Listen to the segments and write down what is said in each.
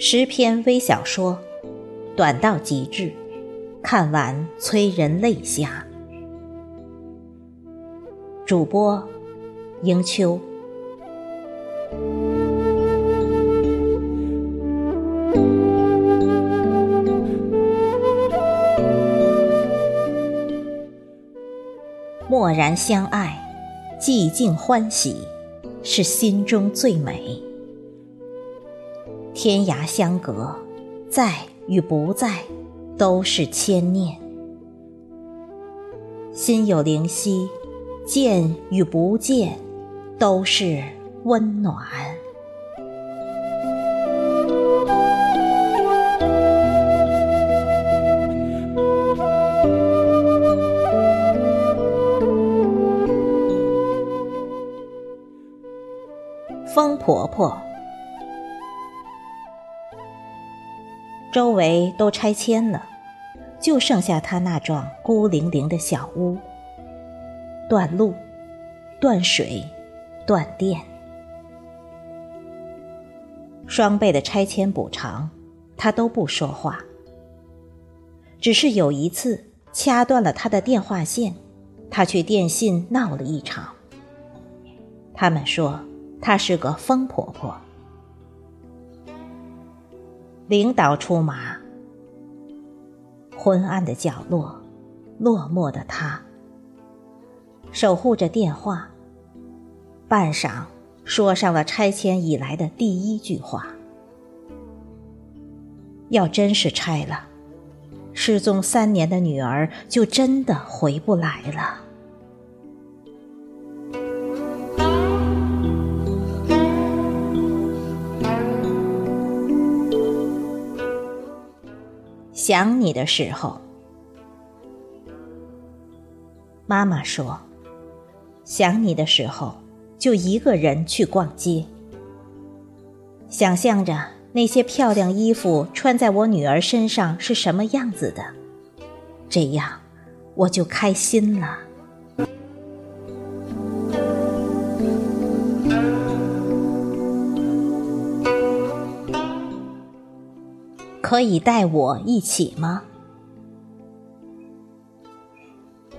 十篇微小说，短到极致，看完催人泪下。主播：迎秋。默然相爱，寂静欢喜，是心中最美。天涯相隔，在与不在，都是牵念；心有灵犀，见与不见，都是温暖。婆婆。周围都拆迁了，就剩下他那幢孤零零的小屋。断路、断水、断电，双倍的拆迁补偿，他都不说话。只是有一次掐断了他的电话线，他去电信闹了一场。他们说她是个疯婆婆。领导出马，昏暗的角落，落寞的他，守护着电话，半晌说上了拆迁以来的第一句话：要真是拆了，失踪三年的女儿就真的回不来了。想你的时候，妈妈说：“想你的时候，就一个人去逛街，想象着那些漂亮衣服穿在我女儿身上是什么样子的，这样我就开心了。”可以带我一起吗？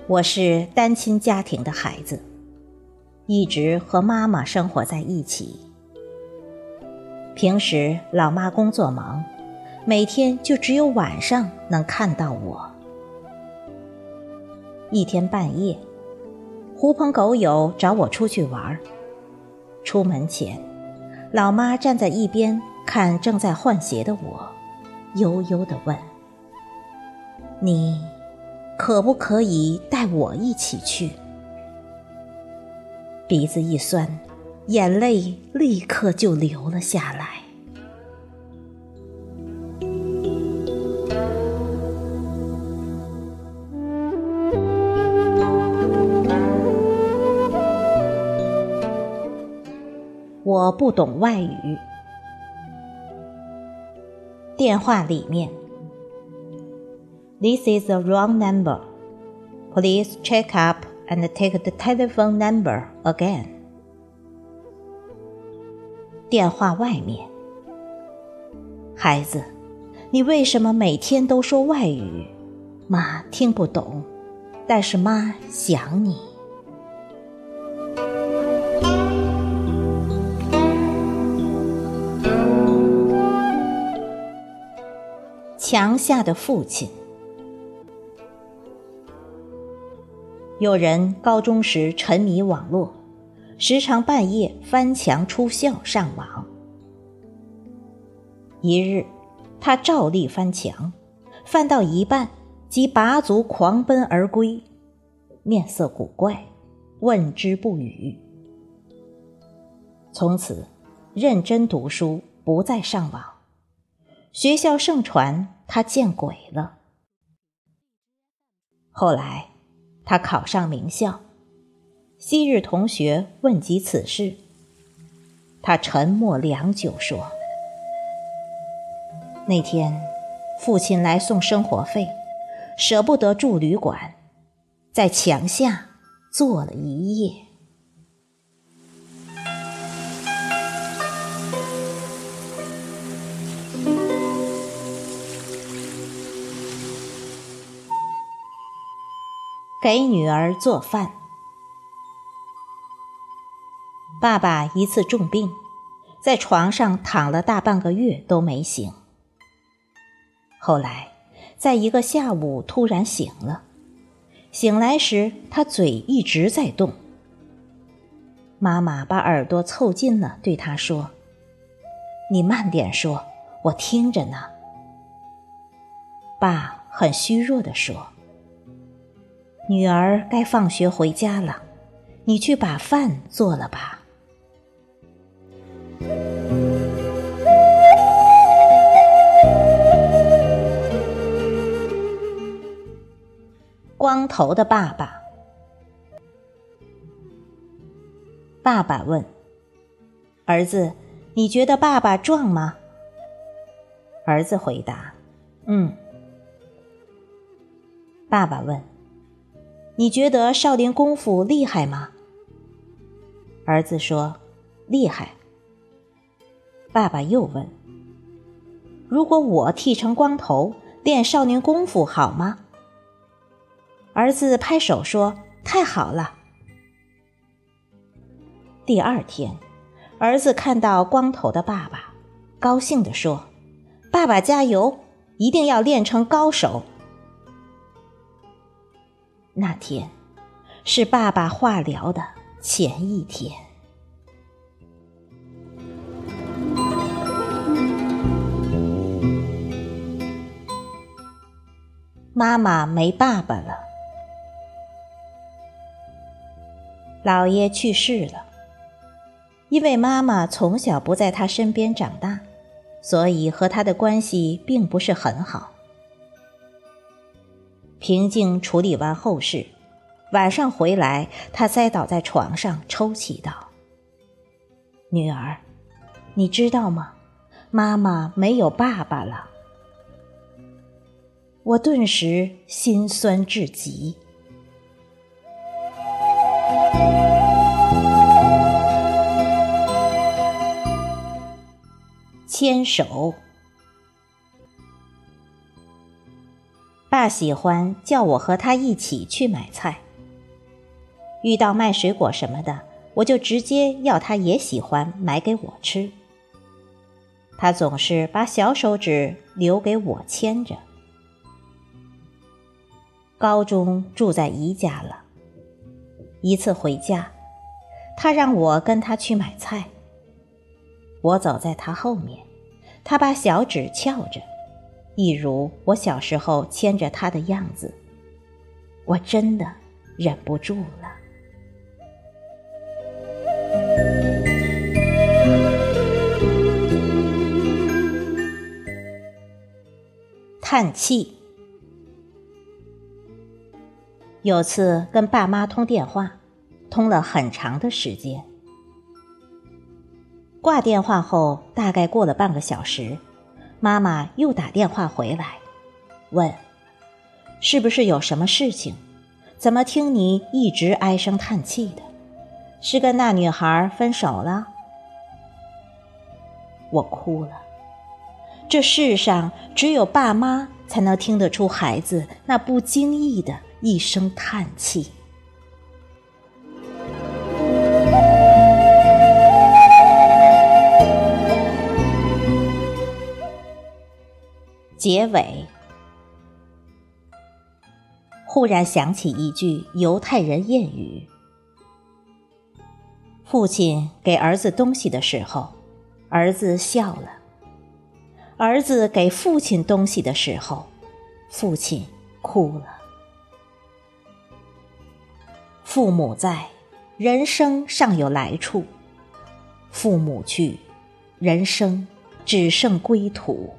我是单亲家庭的孩子，一直和妈妈生活在一起。平时老妈工作忙，每天就只有晚上能看到我。一天半夜，狐朋狗友找我出去玩出门前，老妈站在一边看正在换鞋的我。悠悠地问：“你可不可以带我一起去？”鼻子一酸，眼泪立刻就流了下来。我不懂外语。电话里面，This is a wrong number. Please check up and take the telephone number again. 电话外面，孩子，你为什么每天都说外语？妈听不懂，但是妈想你。墙下的父亲。有人高中时沉迷网络，时常半夜翻墙出校上网。一日，他照例翻墙，翻到一半即拔足狂奔而归，面色古怪，问之不语。从此，认真读书，不再上网。学校盛传。他见鬼了。后来，他考上名校。昔日同学问及此事，他沉默良久，说：“那天父亲来送生活费，舍不得住旅馆，在墙下坐了一夜。给女儿做饭。爸爸一次重病，在床上躺了大半个月都没醒。后来，在一个下午突然醒了，醒来时他嘴一直在动。妈妈把耳朵凑近了，对他说：“你慢点说，我听着呢。”爸很虚弱地说。女儿该放学回家了，你去把饭做了吧。光头的爸爸，爸爸问儿子：“你觉得爸爸壮吗？”儿子回答：“嗯。”爸爸问。你觉得少林功夫厉害吗？儿子说：“厉害。”爸爸又问：“如果我剃成光头练少林功夫好吗？”儿子拍手说：“太好了。”第二天，儿子看到光头的爸爸，高兴地说：“爸爸加油，一定要练成高手。”那天是爸爸化疗的前一天。妈妈没爸爸了，姥爷去世了。因为妈妈从小不在他身边长大，所以和他的关系并不是很好。平静处理完后事，晚上回来，他栽倒在床上，抽泣道：“女儿，你知道吗？妈妈没有爸爸了。”我顿时心酸至极。牵手。爸喜欢叫我和他一起去买菜。遇到卖水果什么的，我就直接要他也喜欢买给我吃。他总是把小手指留给我牵着。高中住在姨家了，一次回家，他让我跟他去买菜。我走在他后面，他把小指翘着。一如我小时候牵着他的样子，我真的忍不住了。叹气。有次跟爸妈通电话，通了很长的时间。挂电话后，大概过了半个小时。妈妈又打电话回来，问：“是不是有什么事情？怎么听你一直唉声叹气的？是跟那女孩分手了？”我哭了。这世上只有爸妈才能听得出孩子那不经意的一声叹气。结尾，忽然想起一句犹太人谚语：“父亲给儿子东西的时候，儿子笑了；儿子给父亲东西的时候，父亲哭了。父母在，人生尚有来处；父母去，人生只剩归途。”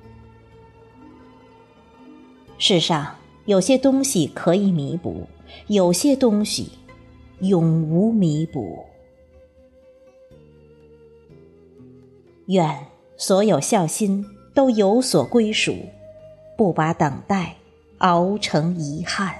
世上有些东西可以弥补，有些东西永无弥补。愿所有孝心都有所归属，不把等待熬成遗憾。